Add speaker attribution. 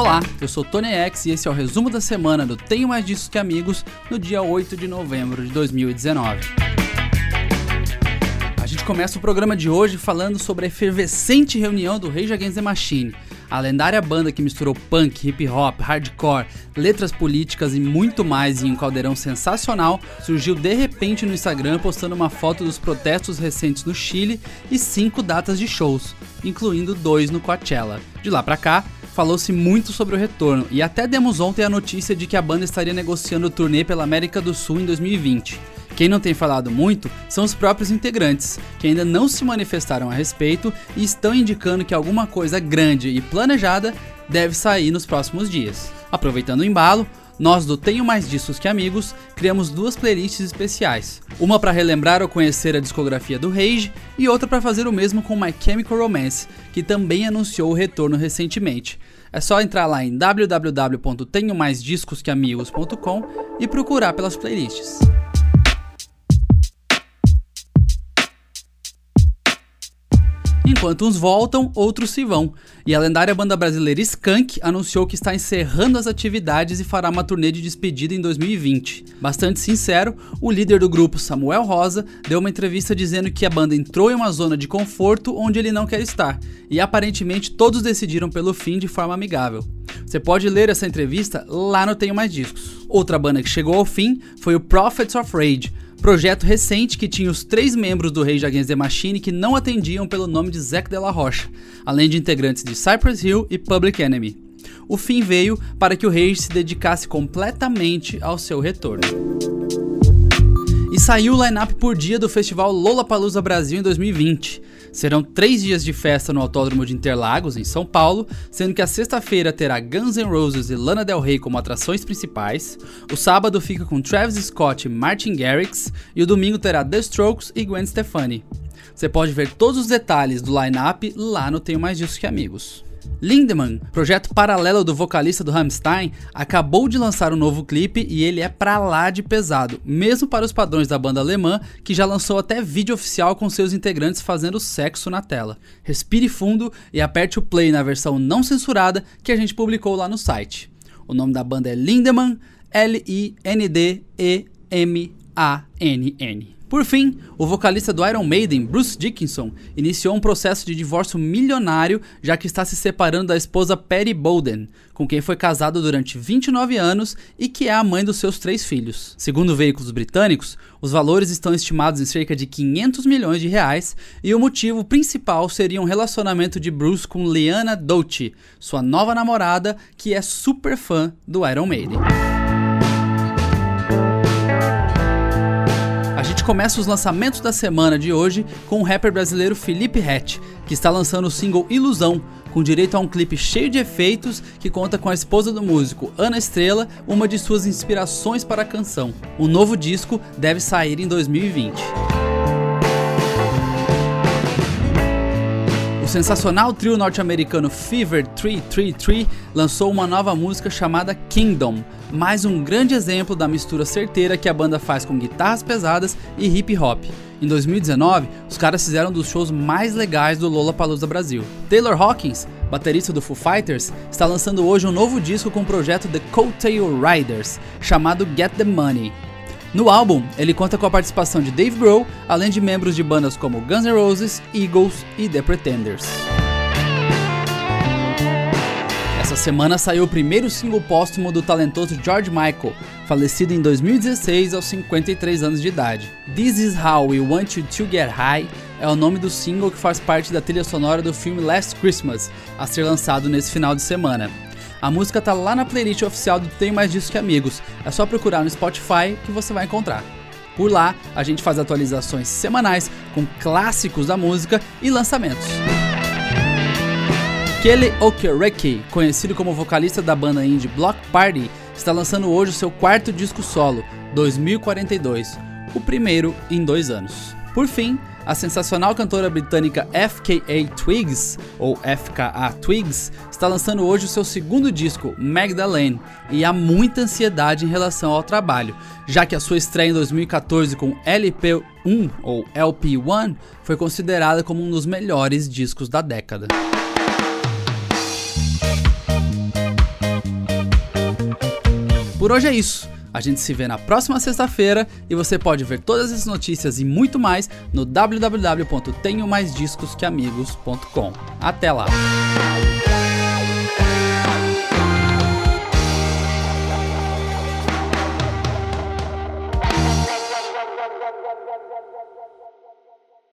Speaker 1: Olá, eu sou Tony X e esse é o resumo da semana do Tenho Mais Discos Que Amigos no dia 8 de novembro de 2019. A gente começa o programa de hoje falando sobre a efervescente reunião do Rage Against the Machine, a lendária banda que misturou punk, hip hop, hardcore, letras políticas e muito mais em um caldeirão sensacional, surgiu de repente no Instagram postando uma foto dos protestos recentes no Chile e cinco datas de shows, incluindo dois no Coachella. De lá pra cá, falou-se muito sobre o retorno e até demos ontem a notícia de que a banda estaria negociando o turnê pela América do Sul em 2020. Quem não tem falado muito são os próprios integrantes, que ainda não se manifestaram a respeito e estão indicando que alguma coisa grande e planejada deve sair nos próximos dias. Aproveitando o embalo, nós do Tenho Mais Discos Que Amigos criamos duas playlists especiais. Uma para relembrar ou conhecer a discografia do Rage e outra para fazer o mesmo com My Chemical Romance, que também anunciou o retorno recentemente. É só entrar lá em www.tenhomaisdiscosqueamigos.com e procurar pelas playlists. Enquanto uns voltam, outros se vão. E a lendária banda brasileira Skank anunciou que está encerrando as atividades e fará uma turnê de despedida em 2020. Bastante sincero, o líder do grupo, Samuel Rosa, deu uma entrevista dizendo que a banda entrou em uma zona de conforto onde ele não quer estar, e aparentemente todos decidiram pelo fim de forma amigável. Você pode ler essa entrevista lá no Tenho Mais Discos. Outra banda que chegou ao fim foi o Prophets of Rage, Projeto recente que tinha os três membros do Rage Against the Machine que não atendiam pelo nome de Zack de la Rocha, além de integrantes de Cypress Hill e Public Enemy. O fim veio para que o Rage se dedicasse completamente ao seu retorno. Saiu o line-up por dia do festival Lollapalooza Brasil em 2020. Serão três dias de festa no Autódromo de Interlagos, em São Paulo, sendo que a sexta-feira terá Guns N' Roses e Lana Del Rey como atrações principais, o sábado fica com Travis Scott e Martin Garrix, e o domingo terá The Strokes e Gwen Stefani. Você pode ver todos os detalhes do line-up lá no Tenho Mais Disso Que Amigos. Lindemann, projeto paralelo do vocalista do Rammstein, acabou de lançar um novo clipe e ele é pra lá de pesado, mesmo para os padrões da banda alemã, que já lançou até vídeo oficial com seus integrantes fazendo sexo na tela. Respire fundo e aperte o play na versão não censurada que a gente publicou lá no site. O nome da banda é Lindemann, L-I-N-D-E-M-A-N-N. Por fim, o vocalista do Iron Maiden, Bruce Dickinson, iniciou um processo de divórcio milionário, já que está se separando da esposa Patty Bowden, com quem foi casado durante 29 anos e que é a mãe dos seus três filhos. Segundo veículos britânicos, os valores estão estimados em cerca de 500 milhões de reais e o motivo principal seria um relacionamento de Bruce com Liana Dolce, sua nova namorada, que é super fã do Iron Maiden. Gente começa os lançamentos da semana de hoje com o rapper brasileiro Felipe Rett, que está lançando o single Ilusão, com direito a um clipe cheio de efeitos que conta com a esposa do músico, Ana Estrela, uma de suas inspirações para a canção. O novo disco deve sair em 2020. Sensacional trio norte-americano Fever 333 lançou uma nova música chamada Kingdom, mais um grande exemplo da mistura certeira que a banda faz com guitarras pesadas e hip hop. Em 2019, os caras fizeram um dos shows mais legais do Lollapalooza Brasil. Taylor Hawkins, baterista do Foo Fighters, está lançando hoje um novo disco com o projeto The Coattail Riders, chamado Get the Money. No álbum, ele conta com a participação de Dave Grohl, além de membros de bandas como Guns N' Roses, Eagles e The Pretenders. Essa semana saiu o primeiro single póstumo do talentoso George Michael, falecido em 2016 aos 53 anos de idade. This Is How We Want You to Get High é o nome do single que faz parte da trilha sonora do filme Last Christmas, a ser lançado nesse final de semana. A música tá lá na playlist oficial do Tem Mais Disso Que Amigos. É só procurar no Spotify que você vai encontrar. Por lá, a gente faz atualizações semanais com clássicos da música e lançamentos. Kelly Okereke, conhecido como vocalista da banda indie Block Party, está lançando hoje o seu quarto disco solo, 2042, o primeiro em dois anos. Por fim, a sensacional cantora britânica FKA Twigs, ou FKA Twigs, está lançando hoje o seu segundo disco, Magdalene, e há muita ansiedade em relação ao trabalho, já que a sua estreia em 2014 com LP1 ou LP1 foi considerada como um dos melhores discos da década. Por hoje é isso. A gente se vê na próxima sexta-feira e você pode ver todas as notícias e muito mais no www.tenhomaisdiscosqueamigos.com. Até lá!